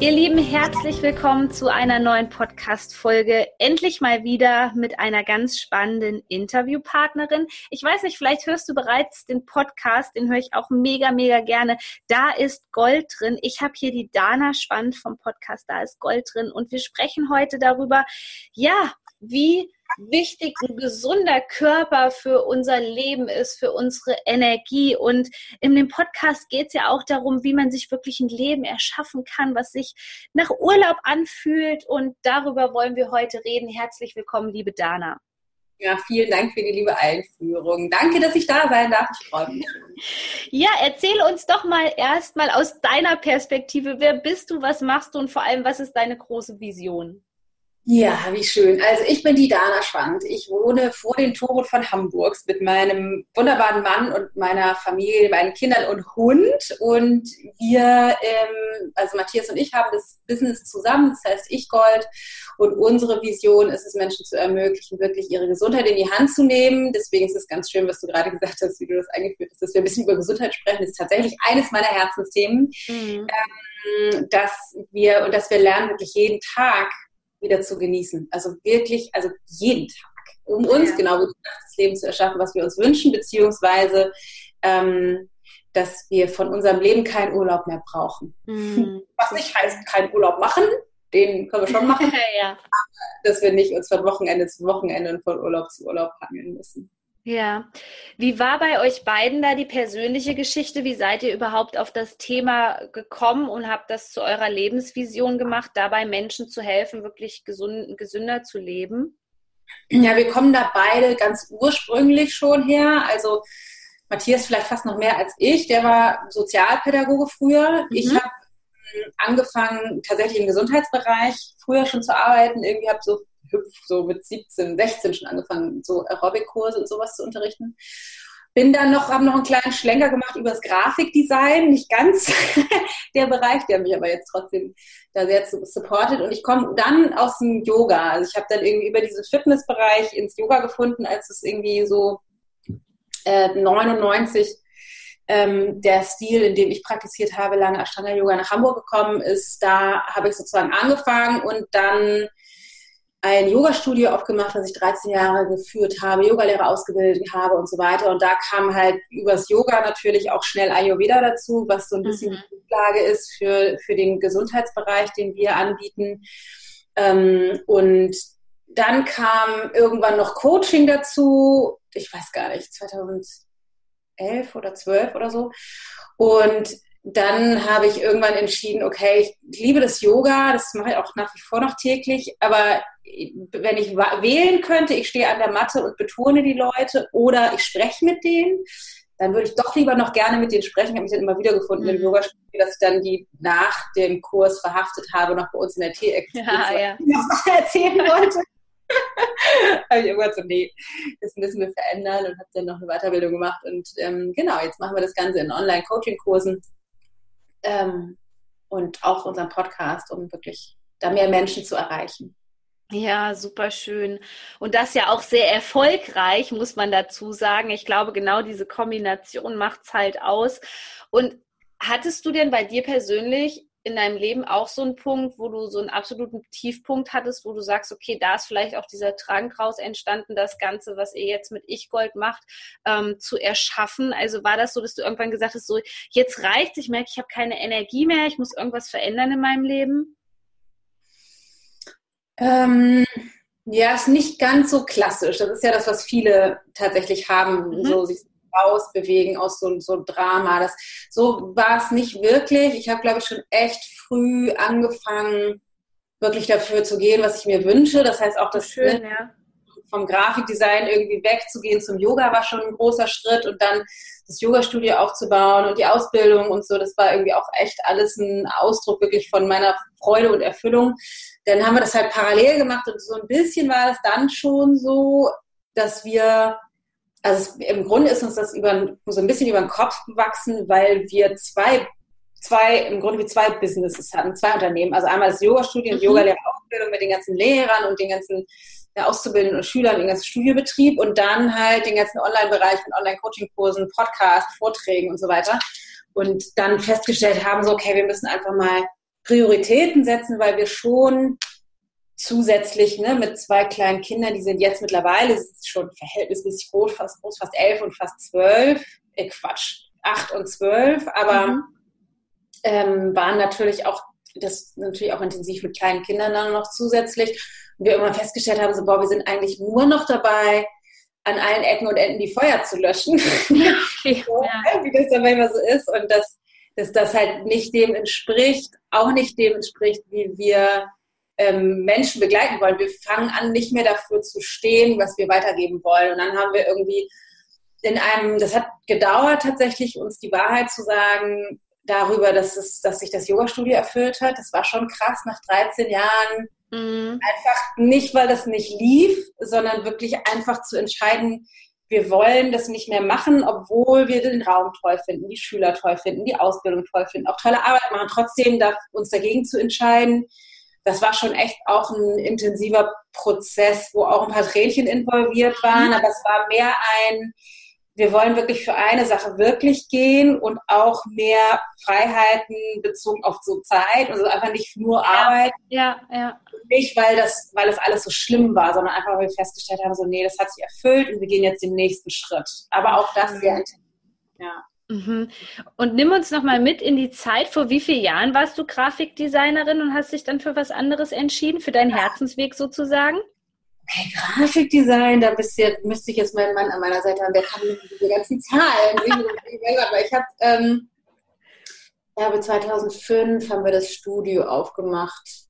Ihr Lieben, herzlich willkommen zu einer neuen Podcast-Folge. Endlich mal wieder mit einer ganz spannenden Interviewpartnerin. Ich weiß nicht, vielleicht hörst du bereits den Podcast, den höre ich auch mega, mega gerne. Da ist Gold drin. Ich habe hier die Dana Spannend vom Podcast, da ist Gold drin. Und wir sprechen heute darüber, ja, wie wichtig ein gesunder Körper für unser Leben ist, für unsere Energie. Und in dem Podcast geht es ja auch darum, wie man sich wirklich ein Leben erschaffen kann, was sich nach Urlaub anfühlt. Und darüber wollen wir heute reden. Herzlich willkommen, liebe Dana. Ja, vielen Dank für die liebe Einführung. Danke, dass ich da sein darf. Ich freue mich. Ja, erzähle uns doch mal erstmal aus deiner Perspektive, wer bist du, was machst du und vor allem, was ist deine große Vision? Ja, wie schön. Also ich bin die Dana Schwand. Ich wohne vor den Toren von Hamburgs mit meinem wunderbaren Mann und meiner Familie, meinen Kindern und Hund. Und wir, ähm, also Matthias und ich haben das Business zusammen, das heißt Ich Gold. Und unsere Vision ist es, Menschen zu ermöglichen, wirklich ihre Gesundheit in die Hand zu nehmen. Deswegen ist es ganz schön, was du gerade gesagt hast, wie du das eingeführt hast, dass wir ein bisschen über Gesundheit sprechen. Das ist tatsächlich eines meiner Herzensthemen. Mhm. Ähm, dass wir und dass wir lernen, wirklich jeden Tag wieder zu genießen. Also wirklich, also jeden Tag. Um uns ja. genau das Leben zu erschaffen, was wir uns wünschen, beziehungsweise ähm, dass wir von unserem Leben keinen Urlaub mehr brauchen. Mhm. Was nicht heißt, keinen Urlaub machen, den können wir schon machen, ja. dass wir nicht uns von Wochenende zu Wochenende und von Urlaub zu Urlaub hangeln müssen. Ja. Wie war bei euch beiden da die persönliche Geschichte? Wie seid ihr überhaupt auf das Thema gekommen und habt das zu eurer Lebensvision gemacht, dabei Menschen zu helfen, wirklich gesund, gesünder zu leben? Ja, wir kommen da beide ganz ursprünglich schon her. Also Matthias vielleicht fast noch mehr als ich. Der war Sozialpädagoge früher. Mhm. Ich habe hm, angefangen, tatsächlich im Gesundheitsbereich früher schon zu arbeiten. Irgendwie habe so hüpf, so mit 17, 16 schon angefangen, so Aerobic-Kurse und sowas zu unterrichten. Bin dann noch, habe noch einen kleinen Schlenker gemacht über das Grafikdesign, nicht ganz der Bereich, der mich aber jetzt trotzdem da sehr supportet. Und ich komme dann aus dem Yoga. Also ich habe dann irgendwie über diesen Fitnessbereich ins Yoga gefunden, als es irgendwie so äh, 99 ähm, der Stil, in dem ich praktiziert habe, lange Ashtanga Yoga nach Hamburg gekommen ist. Da habe ich sozusagen angefangen und dann ein Yoga-Studio aufgemacht, das ich 13 Jahre geführt habe, Yogalehrer ausgebildet habe und so weiter. Und da kam halt übers Yoga natürlich auch schnell Ayurveda dazu, was so ein bisschen mhm. die Grundlage ist für, für den Gesundheitsbereich, den wir anbieten. Ähm, und dann kam irgendwann noch Coaching dazu, ich weiß gar nicht, 2011 oder 12 oder so. Und dann habe ich irgendwann entschieden, okay, ich liebe das Yoga, das mache ich auch nach wie vor noch täglich, aber wenn ich wählen könnte, ich stehe an der Matte und betone die Leute oder ich spreche mit denen, dann würde ich doch lieber noch gerne mit denen sprechen. Ich habe mich dann immer wieder gefunden mhm. im yoga dass ich dann die nach dem Kurs verhaftet habe, noch bei uns in der T-Ecke ja, ja. erzählen wollte. habe ich irgendwann so, nee, das müssen wir verändern und habe dann noch eine Weiterbildung gemacht. Und ähm, genau, jetzt machen wir das Ganze in Online-Coaching-Kursen ähm, und auch unseren Podcast, um wirklich da mehr Menschen zu erreichen. Ja, super schön. Und das ja auch sehr erfolgreich, muss man dazu sagen. Ich glaube, genau diese Kombination macht es halt aus. Und hattest du denn bei dir persönlich in deinem Leben auch so einen Punkt, wo du so einen absoluten Tiefpunkt hattest, wo du sagst, okay, da ist vielleicht auch dieser Drang raus entstanden, das Ganze, was ihr jetzt mit Ich-Gold macht, ähm, zu erschaffen? Also war das so, dass du irgendwann gesagt hast, so, jetzt reicht ich merke, ich habe keine Energie mehr, ich muss irgendwas verändern in meinem Leben? Ähm, ja, ist nicht ganz so klassisch. Das ist ja das, was viele tatsächlich haben, mhm. so sich rausbewegen aus so, so einem Drama. Das, so war es nicht wirklich. Ich habe, glaube ich, schon echt früh angefangen, wirklich dafür zu gehen, was ich mir wünsche. Das heißt auch, das Schön, ja. vom Grafikdesign irgendwie wegzugehen zum Yoga war schon ein großer Schritt und dann das Yoga-Studio aufzubauen und die Ausbildung und so. Das war irgendwie auch echt alles ein Ausdruck wirklich von meiner Freude und Erfüllung dann haben wir das halt parallel gemacht und so ein bisschen war es dann schon so, dass wir, also es, im Grunde ist uns das über, so ein bisschen über den Kopf gewachsen, weil wir zwei, zwei, im Grunde wie zwei Businesses hatten, zwei Unternehmen. Also einmal das Yoga-Studio und mhm. Yoga-Lehrerausbildung mit den ganzen Lehrern und den ganzen der Auszubildenden und Schülern, den ganzen Studiobetrieb und dann halt den ganzen Online-Bereich mit Online-Coaching-Kursen, Podcast, Vorträgen und so weiter. Und dann festgestellt haben, so, okay, wir müssen einfach mal Prioritäten setzen, weil wir schon zusätzlich ne, mit zwei kleinen Kindern, die sind jetzt mittlerweile schon verhältnismäßig groß, fast, groß, fast elf und fast zwölf, äh Quatsch, acht und zwölf, aber mhm. ähm, waren natürlich auch, das natürlich auch intensiv mit kleinen Kindern dann noch zusätzlich. Und wir irgendwann festgestellt haben, so, boah, wir sind eigentlich nur noch dabei, an allen Ecken und Enden die Feuer zu löschen. Ja. Wie das dann manchmal so ist. Und dass, dass das halt nicht dem entspricht, auch nicht dem entspricht, wie wir ähm, Menschen begleiten wollen. Wir fangen an, nicht mehr dafür zu stehen, was wir weitergeben wollen. Und dann haben wir irgendwie in einem, das hat gedauert tatsächlich, uns die Wahrheit zu sagen darüber, dass, es, dass sich das Yoga-Studio erfüllt hat. Das war schon krass nach 13 Jahren. Mhm. Einfach nicht, weil das nicht lief, sondern wirklich einfach zu entscheiden, wir wollen das nicht mehr machen, obwohl wir den Raum toll finden, die Schüler toll finden, die Ausbildung toll finden, auch tolle Arbeit machen, trotzdem uns dagegen zu entscheiden, das war schon echt auch ein intensiver Prozess, wo auch ein paar Tränchen involviert waren, mhm. aber es war mehr ein, wir wollen wirklich für eine Sache wirklich gehen und auch mehr Freiheiten bezogen auf so Zeit, also einfach nicht nur Arbeit. Ja, ja. Nicht, weil das, weil das alles so schlimm war, sondern einfach, weil wir festgestellt haben, so, nee, das hat sich erfüllt und wir gehen jetzt den nächsten Schritt. Aber auch das sehr intensiv. Ja. Mhm. Und nimm uns nochmal mit in die Zeit. Vor wie vielen Jahren warst du Grafikdesignerin und hast dich dann für was anderes entschieden, für deinen Herzensweg sozusagen? Hey, Grafikdesign, da bist jetzt, müsste ich jetzt meinen Mann an meiner Seite haben, der kann diese ganzen Zahlen. Aber ich habe, ähm, ja, 2005 haben wir das Studio aufgemacht.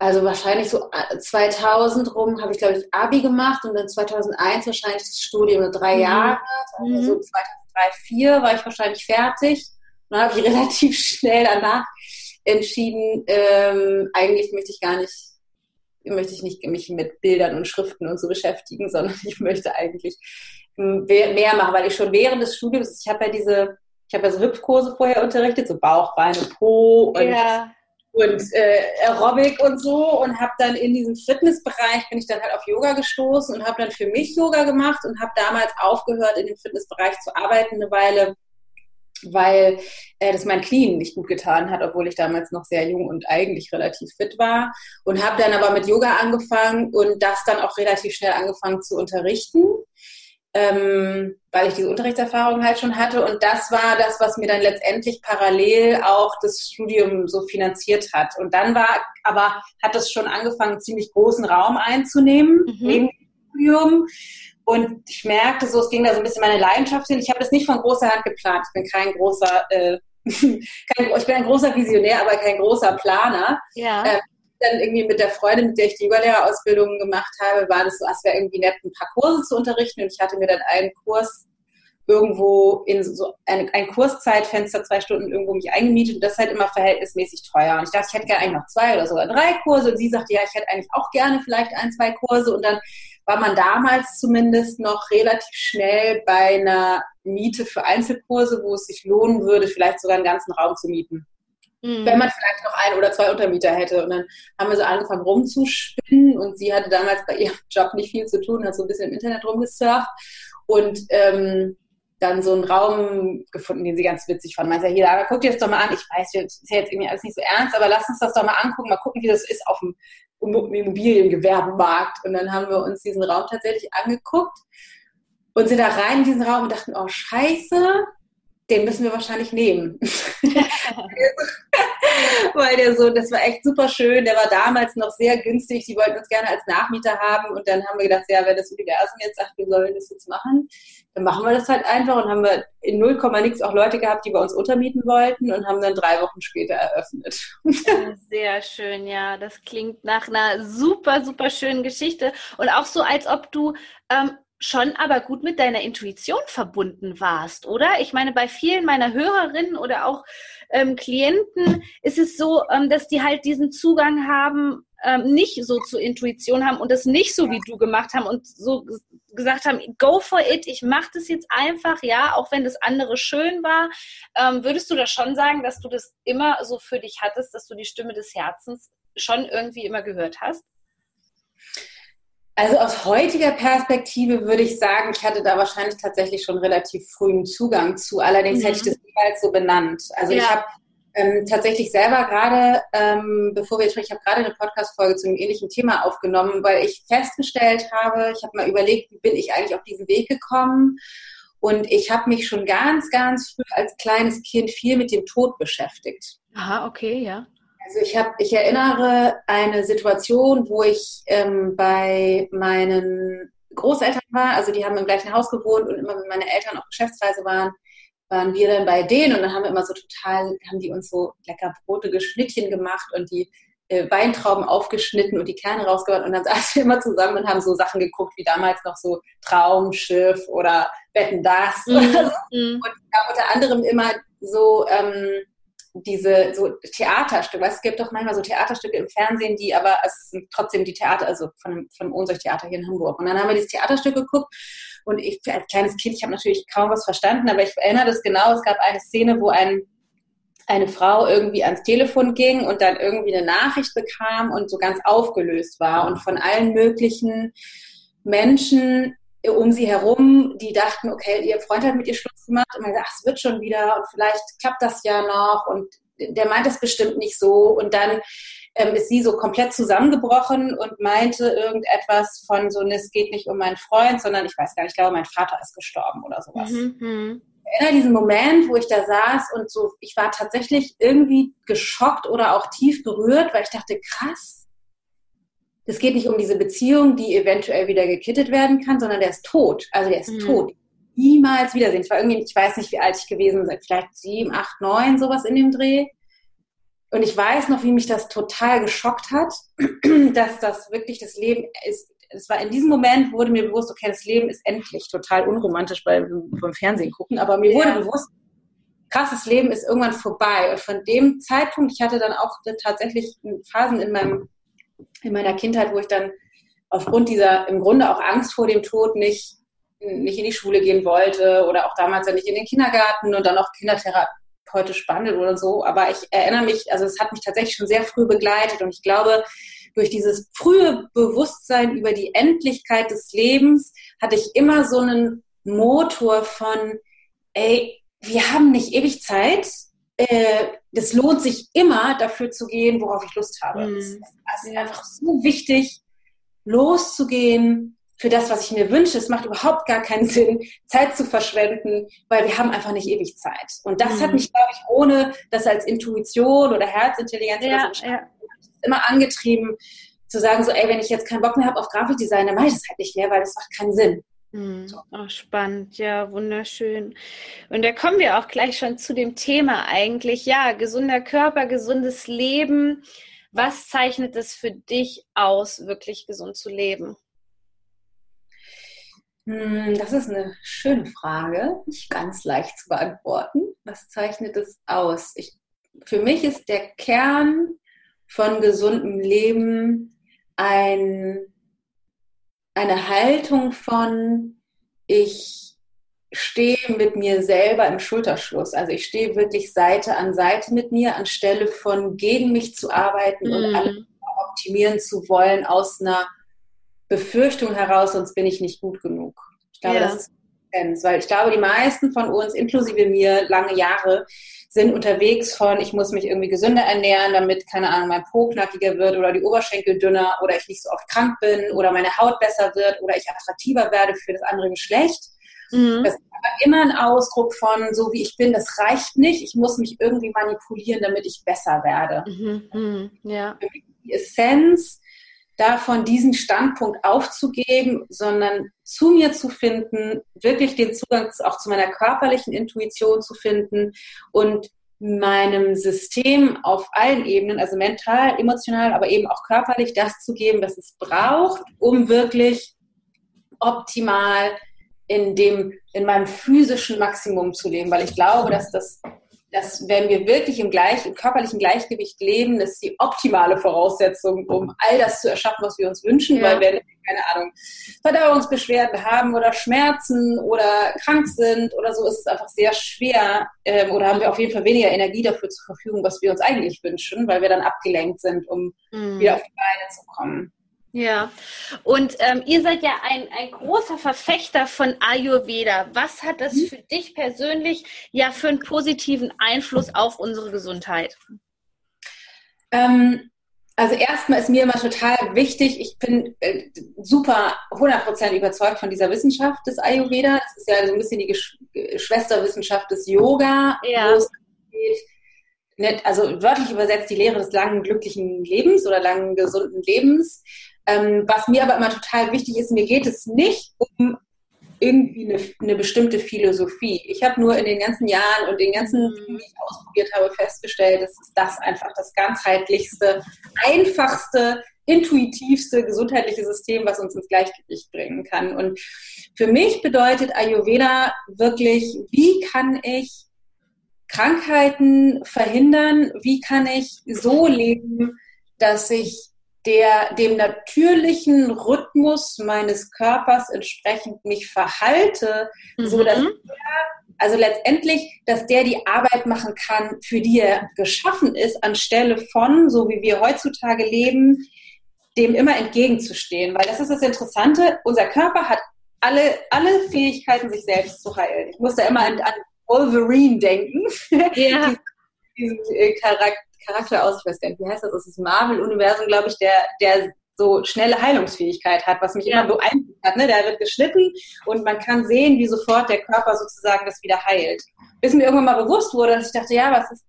Also wahrscheinlich so 2000 äh, rum habe ich, glaube ich, Abi gemacht und dann 2001 wahrscheinlich das Studium, drei mhm. Jahre. Also so 2000 drei, vier war ich wahrscheinlich fertig. dann habe ich relativ schnell danach entschieden, ähm, eigentlich möchte ich gar nicht, möchte ich nicht mich mit Bildern und Schriften und so beschäftigen, sondern ich möchte eigentlich mehr machen, weil ich schon während des Studiums, ich habe ja diese, ich habe ja so Hüpfkurse vorher unterrichtet, so Bauch, Beine, Po und ja und äh, Aerobic und so und habe dann in diesem Fitnessbereich bin ich dann halt auf Yoga gestoßen und habe dann für mich Yoga gemacht und habe damals aufgehört in dem Fitnessbereich zu arbeiten eine Weile, weil äh, das mein Clean nicht gut getan hat, obwohl ich damals noch sehr jung und eigentlich relativ fit war. Und habe dann aber mit Yoga angefangen und das dann auch relativ schnell angefangen zu unterrichten ähm, weil ich diese Unterrichtserfahrung halt schon hatte. Und das war das, was mir dann letztendlich parallel auch das Studium so finanziert hat. Und dann war, aber hat es schon angefangen, ziemlich großen Raum einzunehmen mhm. neben dem Studium. Und ich merkte so, es ging da so ein bisschen meine Leidenschaft hin. Ich habe das nicht von großer Hand geplant. Ich bin kein großer, äh, kein, ich bin ein großer Visionär, aber kein großer Planer. Ja. Äh, dann irgendwie mit der Freundin, mit der ich die Überlehrerausbildung gemacht habe, war das so, es wäre irgendwie nett, ein paar Kurse zu unterrichten. Und ich hatte mir dann einen Kurs irgendwo in so ein, ein Kurszeitfenster, zwei Stunden irgendwo mich eingemietet und das halt immer verhältnismäßig teuer. Und ich dachte, ich hätte gerne eigentlich noch zwei oder sogar drei Kurse. Und sie sagte, ja, ich hätte eigentlich auch gerne vielleicht ein, zwei Kurse. Und dann war man damals zumindest noch relativ schnell bei einer Miete für Einzelkurse, wo es sich lohnen würde, vielleicht sogar einen ganzen Raum zu mieten. Mhm. Wenn man vielleicht noch ein oder zwei Untermieter hätte. Und dann haben wir so angefangen rumzuspinnen und sie hatte damals bei ihrem Job nicht viel zu tun, hat so ein bisschen im Internet rumgesurft und ähm, dann so einen Raum gefunden, den sie ganz witzig fand. Meinte ja, hier, aber guck dir das doch mal an. Ich weiß, das ist ja jetzt irgendwie alles nicht so ernst, aber lass uns das doch mal angucken, mal gucken, wie das ist auf dem Immobiliengewerbemarkt. Und dann haben wir uns diesen Raum tatsächlich angeguckt und sind da rein in diesen Raum und dachten, oh scheiße, den müssen wir wahrscheinlich nehmen. Weil der so, das war echt super schön. Der war damals noch sehr günstig. Die wollten uns gerne als Nachmieter haben. Und dann haben wir gedacht, ja, wenn das Universum jetzt sagt, wir sollen das jetzt machen, dann machen wir das halt einfach. Und haben wir in 0, nix auch Leute gehabt, die bei uns untermieten wollten und haben dann drei Wochen später eröffnet. Sehr schön, ja. Das klingt nach einer super, super schönen Geschichte. Und auch so, als ob du ähm, schon aber gut mit deiner Intuition verbunden warst, oder? Ich meine, bei vielen meiner Hörerinnen oder auch ähm, Klienten ist es so, ähm, dass die halt diesen Zugang haben, ähm, nicht so zur Intuition haben und das nicht so wie du gemacht haben und so gesagt haben, go for it, ich mache das jetzt einfach, ja, auch wenn das andere schön war. Ähm, würdest du da schon sagen, dass du das immer so für dich hattest, dass du die Stimme des Herzens schon irgendwie immer gehört hast? Also aus heutiger Perspektive würde ich sagen, ich hatte da wahrscheinlich tatsächlich schon relativ frühen Zugang zu. Allerdings mhm. hätte ich das niemals so benannt. Also ja. ich habe ähm, tatsächlich selber gerade, ähm, bevor wir sprechen, ich habe gerade eine Podcast-Folge zu einem ähnlichen Thema aufgenommen, weil ich festgestellt habe, ich habe mal überlegt, wie bin ich eigentlich auf diesen Weg gekommen? Und ich habe mich schon ganz, ganz früh als kleines Kind viel mit dem Tod beschäftigt. Aha, okay, ja. Also ich habe, ich erinnere eine Situation, wo ich ähm, bei meinen Großeltern war, also die haben im gleichen Haus gewohnt und immer wenn meine Eltern auf Geschäftsreise waren, waren wir dann bei denen und dann haben wir immer so total, haben die uns so lecker Brote geschnittchen gemacht und die äh, Weintrauben aufgeschnitten und die Kerne rausgebracht und dann saßen wir immer zusammen und haben so Sachen geguckt, wie damals noch so Traumschiff oder Betten das. Mhm. mhm. und ja, unter anderem immer so ähm, diese so Theaterstücke, weißt, es gibt doch manchmal so Theaterstücke im Fernsehen, die aber es sind trotzdem die Theater, also von, von dem Ohnsorg-Theater hier in Hamburg. Und dann haben wir dieses Theaterstück geguckt und ich als kleines Kind, ich habe natürlich kaum was verstanden, aber ich erinnere das genau, es gab eine Szene, wo ein, eine Frau irgendwie ans Telefon ging und dann irgendwie eine Nachricht bekam und so ganz aufgelöst war und von allen möglichen Menschen um sie herum, die dachten, okay, ihr Freund hat mit ihr Schluss gemacht und man sagt, ach, es wird schon wieder und vielleicht klappt das ja noch und der meint es bestimmt nicht so und dann ähm, ist sie so komplett zusammengebrochen und meinte irgendetwas von so, es geht nicht um meinen Freund, sondern ich weiß gar nicht, ich glaube, mein Vater ist gestorben oder sowas. Mhm. mhm. Ich erinnere diesen Moment, wo ich da saß und so, ich war tatsächlich irgendwie geschockt oder auch tief berührt, weil ich dachte, krass, es geht nicht um diese Beziehung, die eventuell wieder gekittet werden kann, sondern der ist tot. Also der ist mhm. tot. Niemals wiedersehen. Ich war irgendwie, ich weiß nicht, wie alt ich gewesen bin, vielleicht sieben, acht, neun, sowas in dem Dreh. Und ich weiß noch, wie mich das total geschockt hat, dass das wirklich das Leben ist. Es war in diesem Moment, wurde mir bewusst, okay, das Leben ist endlich total unromantisch beim, beim Fernsehen gucken, aber mir wurde ja. bewusst, krasses Leben ist irgendwann vorbei. Und von dem Zeitpunkt, ich hatte dann auch tatsächlich Phasen in meinem in meiner Kindheit, wo ich dann aufgrund dieser im Grunde auch Angst vor dem Tod nicht, nicht in die Schule gehen wollte oder auch damals ja nicht in den Kindergarten und dann auch kindertherapeutisch behandelt oder so. Aber ich erinnere mich, also es hat mich tatsächlich schon sehr früh begleitet und ich glaube, durch dieses frühe Bewusstsein über die Endlichkeit des Lebens hatte ich immer so einen Motor von, ey, wir haben nicht ewig Zeit, äh, das lohnt sich immer, dafür zu gehen, worauf ich Lust habe. Mhm. Es ist einfach so wichtig, loszugehen für das, was ich mir wünsche. Es macht überhaupt gar keinen Sinn, Zeit zu verschwenden, weil wir haben einfach nicht ewig Zeit. Und das mhm. hat mich, glaube ich, ohne das als Intuition oder Herzintelligenz ja, oder so ja. immer angetrieben, zu sagen, so, ey, wenn ich jetzt keinen Bock mehr habe auf Grafikdesign, dann mache ich das halt nicht mehr, weil das macht keinen Sinn. Mhm. Oh, spannend, ja, wunderschön. Und da kommen wir auch gleich schon zu dem Thema eigentlich. Ja, gesunder Körper, gesundes Leben. Was zeichnet es für dich aus, wirklich gesund zu leben? Hm, das ist eine schöne Frage, nicht ganz leicht zu beantworten. Was zeichnet es aus? Ich, für mich ist der Kern von gesundem Leben ein eine Haltung von, ich stehe mit mir selber im Schulterschluss. Also ich stehe wirklich Seite an Seite mit mir, anstelle von gegen mich zu arbeiten mm. und mhm. alles optimieren zu wollen aus einer Befürchtung heraus, sonst bin ich nicht gut genug. Ich glaube, ja. das ist weil ich glaube, die meisten von uns, inklusive mir, lange Jahre, sind unterwegs von, ich muss mich irgendwie gesünder ernähren, damit, keine Ahnung, mein Po knackiger wird oder die Oberschenkel dünner oder ich nicht so oft krank bin oder meine Haut besser wird oder ich attraktiver werde für das andere Geschlecht. Mhm. Das ist aber immer ein Ausdruck von, so wie ich bin, das reicht nicht, ich muss mich irgendwie manipulieren, damit ich besser werde. Mhm. Mhm. Ja. Die Essenz davon, diesen Standpunkt aufzugeben, sondern zu mir zu finden, wirklich den Zugang auch zu meiner körperlichen Intuition zu finden und meinem System auf allen Ebenen, also mental, emotional, aber eben auch körperlich, das zu geben, was es braucht, um wirklich optimal in dem, in meinem physischen Maximum zu leben, weil ich glaube, dass das dass wenn wir wirklich im, gleich, im körperlichen Gleichgewicht leben, das ist die optimale Voraussetzung, um all das zu erschaffen, was wir uns wünschen, ja. weil wenn keine Ahnung, Verdauungsbeschwerden haben oder Schmerzen oder krank sind oder so, ist es einfach sehr schwer ähm, oder haben wir auf jeden Fall weniger Energie dafür zur Verfügung, was wir uns eigentlich wünschen, weil wir dann abgelenkt sind, um mhm. wieder auf die Beine zu kommen. Ja, und ähm, ihr seid ja ein, ein großer Verfechter von Ayurveda. Was hat das mhm. für dich persönlich ja für einen positiven Einfluss auf unsere Gesundheit? Ähm, also erstmal ist mir immer total wichtig, ich bin äh, super 100% überzeugt von dieser Wissenschaft des Ayurveda. Das ist ja so ein bisschen die Gesch Schwesterwissenschaft des Yoga, ja. wo es geht, also wörtlich übersetzt die Lehre des langen, glücklichen Lebens oder langen, gesunden Lebens. Ähm, was mir aber immer total wichtig ist, mir geht es nicht um irgendwie eine, eine bestimmte Philosophie. Ich habe nur in den ganzen Jahren und den ganzen Dingen, die ich ausprobiert habe, festgestellt, dass das einfach das ganzheitlichste, einfachste, intuitivste gesundheitliche System, was uns ins Gleichgewicht bringen kann. Und für mich bedeutet Ayurveda wirklich, wie kann ich Krankheiten verhindern? Wie kann ich so leben, dass ich der dem natürlichen Rhythmus meines Körpers entsprechend mich verhalte, mhm. so dass der, also letztendlich, dass der die Arbeit machen kann, für die er geschaffen ist, anstelle von, so wie wir heutzutage leben, dem immer entgegenzustehen. Weil das ist das Interessante, unser Körper hat alle, alle Fähigkeiten, sich selbst zu heilen. Ich muss da immer an, an Wolverine denken. Ja. diesen, diesen äh, Charakter Charakter aus, ich weiß gar nicht, wie heißt das, das ist das Marvel-Universum, glaube ich, der, der so schnelle Heilungsfähigkeit hat, was mich ja. immer beeindruckt hat. Ne? Der wird geschnitten und man kann sehen, wie sofort der Körper sozusagen das wieder heilt. Bis mir irgendwann mal bewusst wurde, dass ich dachte, ja, was ist,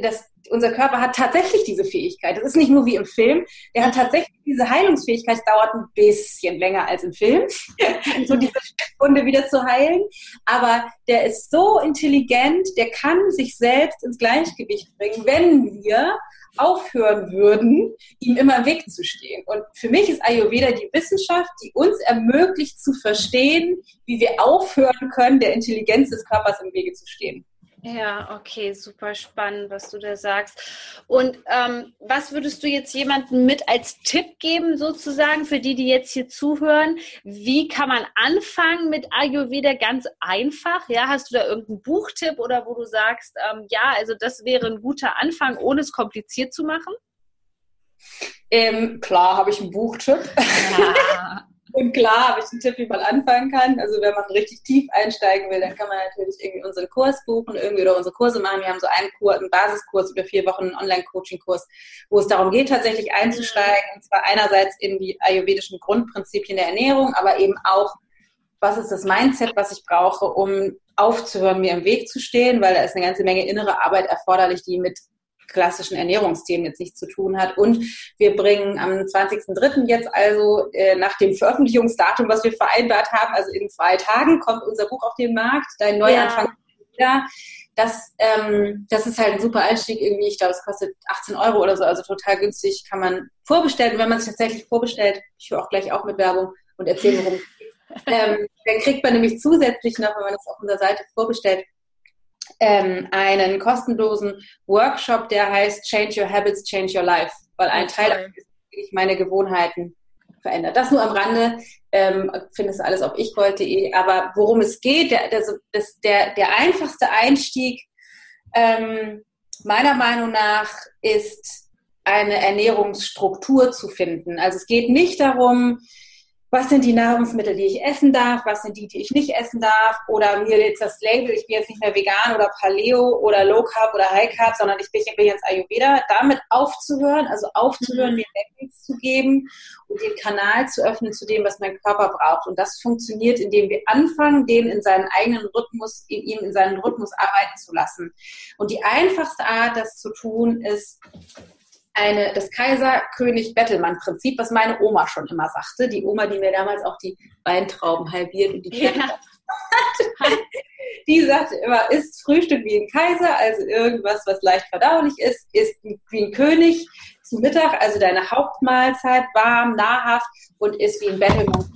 das, unser Körper hat tatsächlich diese Fähigkeit. Das ist nicht nur wie im Film. Der hat tatsächlich diese Heilungsfähigkeit. Es dauert ein bisschen länger als im Film, so diese Wunde wieder zu heilen. Aber der ist so intelligent, der kann sich selbst ins Gleichgewicht bringen, wenn wir aufhören würden, ihm immer im Weg zu stehen. Und für mich ist Ayurveda die Wissenschaft, die uns ermöglicht zu verstehen, wie wir aufhören können, der Intelligenz des Körpers im Wege zu stehen. Ja, okay, super spannend, was du da sagst. Und ähm, was würdest du jetzt jemandem mit als Tipp geben, sozusagen, für die, die jetzt hier zuhören? Wie kann man anfangen mit Ayurveda ganz einfach? Ja, hast du da irgendeinen Buchtipp oder wo du sagst, ähm, ja, also das wäre ein guter Anfang, ohne es kompliziert zu machen? Ähm, klar habe ich einen Buchtipp. Ja. Und klar habe ich einen Tipp, wie man anfangen kann. Also wenn man richtig tief einsteigen will, dann kann man natürlich irgendwie unseren Kurs buchen, irgendwie oder unsere Kurse machen. Wir haben so einen Kurs, einen Basiskurs über vier Wochen, einen Online-Coaching-Kurs, wo es darum geht, tatsächlich einzusteigen. Und zwar einerseits in die ayurvedischen Grundprinzipien der Ernährung, aber eben auch, was ist das Mindset, was ich brauche, um aufzuhören, mir im Weg zu stehen, weil da ist eine ganze Menge innere Arbeit erforderlich, die mit klassischen Ernährungsthemen jetzt nichts zu tun hat. Und wir bringen am 20.03. jetzt also äh, nach dem Veröffentlichungsdatum, was wir vereinbart haben, also in zwei Tagen, kommt unser Buch auf den Markt, Dein Neuanfang. Ja. Das, ähm, das ist halt ein super Einstieg irgendwie. Ich glaube, es kostet 18 Euro oder so, also total günstig, kann man vorbestellen. Und wenn man sich tatsächlich vorbestellt, ich höre auch gleich auch mit Werbung und erzähle, worum ähm, dann kriegt man nämlich zusätzlich noch, wenn man das auf unserer Seite vorbestellt, ähm, einen kostenlosen Workshop, der heißt Change Your Habits, Change Your Life, weil ein Teil davon ist meine Gewohnheiten verändert. Das nur am Rande, ähm, findest du alles auf ichgold.de, aber worum es geht, der, der, der, der einfachste Einstieg ähm, meiner Meinung nach ist eine Ernährungsstruktur zu finden. Also es geht nicht darum, was sind die Nahrungsmittel, die ich essen darf, was sind die, die ich nicht essen darf, oder mir jetzt das Label, ich bin jetzt nicht mehr vegan oder Paleo oder Low Carb oder High Carb, sondern ich bin jetzt Ayurveda, damit aufzuhören, also aufzuhören, mhm. mir Labels zu geben und den Kanal zu öffnen zu dem, was mein Körper braucht. Und das funktioniert, indem wir anfangen, den in seinen eigenen Rhythmus, in ihm in seinen Rhythmus arbeiten zu lassen. Und die einfachste Art, das zu tun, ist, eine, das Kaiser-König-Bettelmann-Prinzip, was meine Oma schon immer sagte. Die Oma, die mir damals auch die Weintrauben halbiert und die Kette ja. die sagte immer, isst Frühstück wie ein Kaiser, also irgendwas, was leicht verdaulich ist, isst wie ein König zu Mittag, also deine Hauptmahlzeit, warm, nahrhaft und isst wie ein Bettelmann,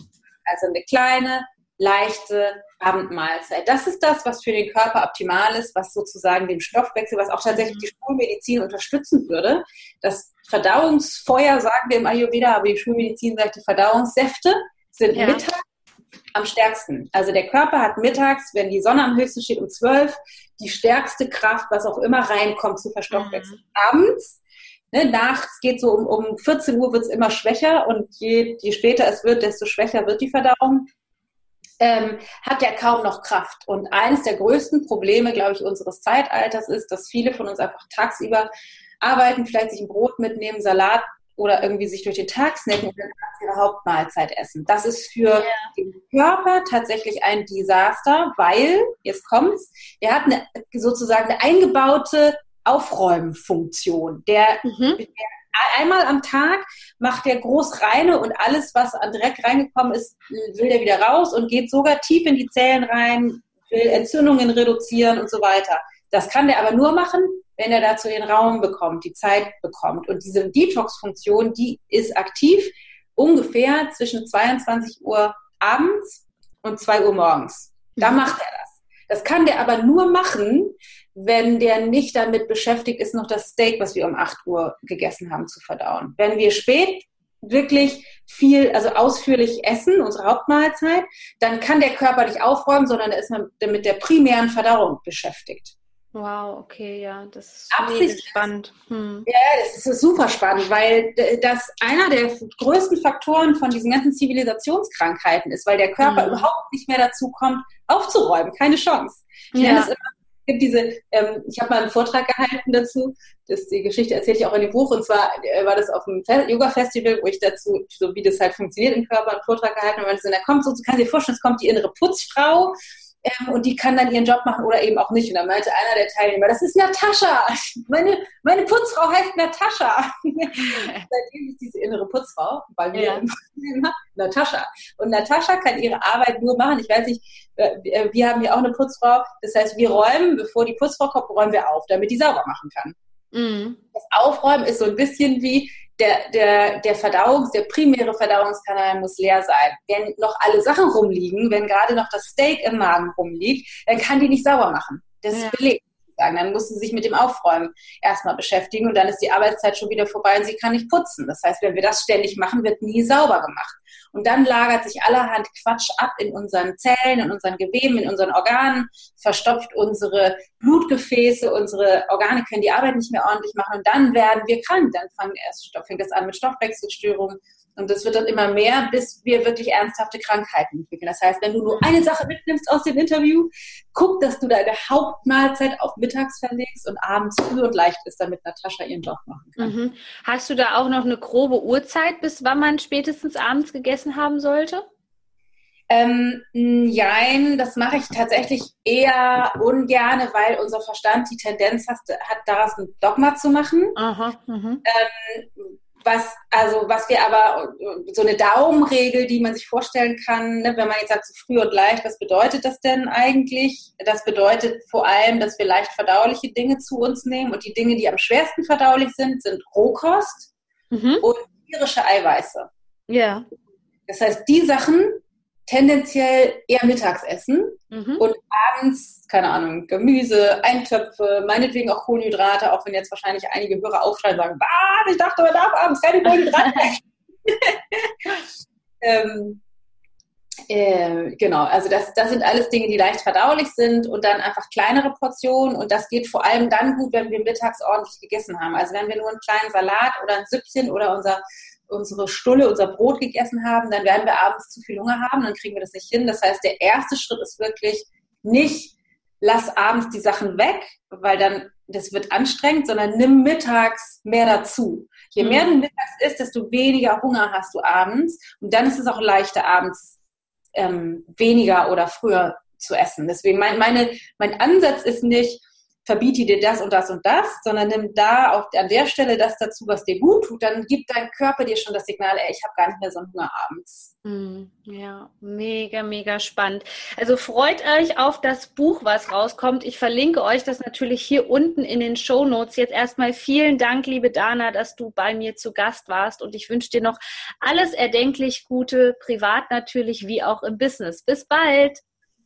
also eine kleine, leichte Abendmahlzeit. Das ist das, was für den Körper optimal ist, was sozusagen den Stoffwechsel, was auch tatsächlich die Schulmedizin unterstützen würde. Das Verdauungsfeuer, sagen wir im Ayurveda, aber die Schulmedizin sagt, die Verdauungssäfte sind ja. mittags am stärksten. Also der Körper hat mittags, wenn die Sonne am höchsten steht, um 12, die stärkste Kraft, was auch immer reinkommt zu verstoffwechseln. Mhm. Abends Ne, nachts geht so um, um 14 Uhr wird es immer schwächer und je, je später es wird, desto schwächer wird die Verdauung. Ähm, hat ja kaum noch Kraft. Und eines der größten Probleme, glaube ich, unseres Zeitalters ist, dass viele von uns einfach tagsüber arbeiten, vielleicht sich ein Brot mitnehmen, Salat oder irgendwie sich durch den Tag snacken und dann ihre Hauptmahlzeit essen. Das ist für ja. den Körper tatsächlich ein Desaster, weil, jetzt kommt's, der hat eine, sozusagen eine eingebaute Aufräumfunktion. Der, mhm. der einmal am Tag macht der groß reine und alles, was an Dreck reingekommen ist, will der wieder raus und geht sogar tief in die Zellen rein, will Entzündungen reduzieren und so weiter. Das kann der aber nur machen, wenn er dazu den Raum bekommt, die Zeit bekommt. Und diese Detox-Funktion, die ist aktiv ungefähr zwischen 22 Uhr abends und 2 Uhr morgens. Da mhm. macht er das. Das kann der aber nur machen, wenn der nicht damit beschäftigt ist, noch das Steak, was wir um 8 Uhr gegessen haben, zu verdauen. Wenn wir spät wirklich viel, also ausführlich essen, unsere Hauptmahlzeit, dann kann der Körper nicht aufräumen, sondern da ist mit der primären Verdauung beschäftigt. Wow, okay, ja, das ist Absicht spannend. Hm. Ja, das ist super spannend, weil das einer der größten Faktoren von diesen ganzen Zivilisationskrankheiten ist, weil der Körper hm. überhaupt nicht mehr dazu kommt, aufzuräumen. Keine Chance. Ich ja. nenne es immer gibt diese, ähm, ich habe mal einen Vortrag gehalten dazu, das, die Geschichte erzähle ich auch in dem Buch, und zwar äh, war das auf einem Yoga-Festival, wo ich dazu, so wie das halt funktioniert im Körper, einen Vortrag gehalten habe, und dann kommt so, du kannst dir vorstellen, es kommt die innere Putzfrau, ähm, und die kann dann ihren Job machen oder eben auch nicht. Und dann meinte einer der Teilnehmer, das ist Natascha. Meine, meine Putzfrau heißt Natascha. Seitdem ist diese innere Putzfrau bei mir ja. Natascha. Und Natascha kann ihre Arbeit nur machen. Ich weiß nicht, äh, wir haben hier auch eine Putzfrau. Das heißt, wir räumen, bevor die Putzfrau kommt, räumen wir auf, damit die sauber machen kann. Mhm. Das Aufräumen ist so ein bisschen wie, der, der, der Verdauungs-, der primäre Verdauungskanal muss leer sein. Wenn noch alle Sachen rumliegen, wenn gerade noch das Steak im Magen rumliegt, dann kann die nicht sauber machen. Das ja. ist belegt sagen. Dann muss sie sich mit dem Aufräumen erstmal beschäftigen und dann ist die Arbeitszeit schon wieder vorbei und sie kann nicht putzen. Das heißt, wenn wir das ständig machen, wird nie sauber gemacht. Und dann lagert sich allerhand Quatsch ab in unseren Zellen, in unseren Geweben, in unseren Organen, verstopft unsere Blutgefäße, unsere Organe können die Arbeit nicht mehr ordentlich machen und dann werden wir krank. Dann fängt das an mit Stoffwechselstörungen, und das wird dann immer mehr, bis wir wirklich ernsthafte Krankheiten entwickeln. Das heißt, wenn du nur eine Sache mitnimmst aus dem Interview, guck, dass du deine Hauptmahlzeit auf mittags verlegst und abends früh und leicht ist, damit Natascha ihren Job machen kann. Mhm. Hast du da auch noch eine grobe Uhrzeit, bis wann man spätestens abends gegessen haben sollte? Ähm, nein, das mache ich tatsächlich eher ungerne, weil unser Verstand die Tendenz hat, hat daraus ein Dogma zu machen. Aha, mhm. ähm, was, also, was wir aber, so eine Daumenregel, die man sich vorstellen kann, ne, wenn man jetzt sagt, so früh und leicht, was bedeutet das denn eigentlich? Das bedeutet vor allem, dass wir leicht verdauliche Dinge zu uns nehmen und die Dinge, die am schwersten verdaulich sind, sind Rohkost mhm. und tierische Eiweiße. Ja. Das heißt, die Sachen, tendenziell eher Mittagsessen mhm. und abends, keine Ahnung, Gemüse, Eintöpfe, meinetwegen auch Kohlenhydrate, auch wenn jetzt wahrscheinlich einige Hörer aufschreien und sagen, was, ich dachte, man darf abends keine Kohlenhydrate ähm, äh, genau, also das, das sind alles Dinge, die leicht verdaulich sind und dann einfach kleinere Portionen und das geht vor allem dann gut, wenn wir mittags ordentlich gegessen haben. Also wenn wir nur einen kleinen Salat oder ein Süppchen oder unser unsere Stulle, unser Brot gegessen haben, dann werden wir abends zu viel Hunger haben, dann kriegen wir das nicht hin. Das heißt, der erste Schritt ist wirklich nicht, lass abends die Sachen weg, weil dann das wird anstrengend, sondern nimm mittags mehr dazu. Je mehr mhm. du mittags isst, desto weniger Hunger hast du abends und dann ist es auch leichter, abends ähm, weniger oder früher zu essen. Deswegen mein, meine, mein Ansatz ist nicht, verbiete dir das und das und das, sondern nimm da auf, an der Stelle das dazu, was dir gut tut, dann gibt dein Körper dir schon das Signal, ey, ich habe gar nicht mehr so einen Hunger abends. Hm, ja, mega, mega spannend. Also freut euch auf das Buch, was rauskommt. Ich verlinke euch das natürlich hier unten in den Show Notes. Jetzt erstmal vielen Dank, liebe Dana, dass du bei mir zu Gast warst und ich wünsche dir noch alles erdenklich Gute, privat natürlich wie auch im Business. Bis bald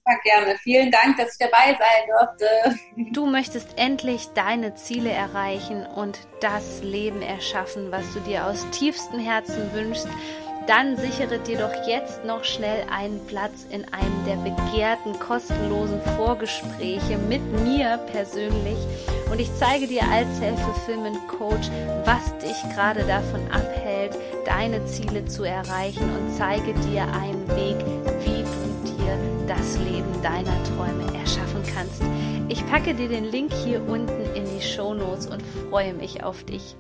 super gerne. Vielen Dank, dass ich dabei sein durfte. Du möchtest endlich deine Ziele erreichen und das Leben erschaffen, was du dir aus tiefstem Herzen wünschst dann sichere dir doch jetzt noch schnell einen Platz in einem der begehrten kostenlosen Vorgespräche mit mir persönlich und ich zeige dir als Self-Fulfillment-Coach, was dich gerade davon abhält, deine Ziele zu erreichen und zeige dir einen Weg, wie das Leben deiner Träume erschaffen kannst. Ich packe dir den Link hier unten in die Show Notes und freue mich auf dich.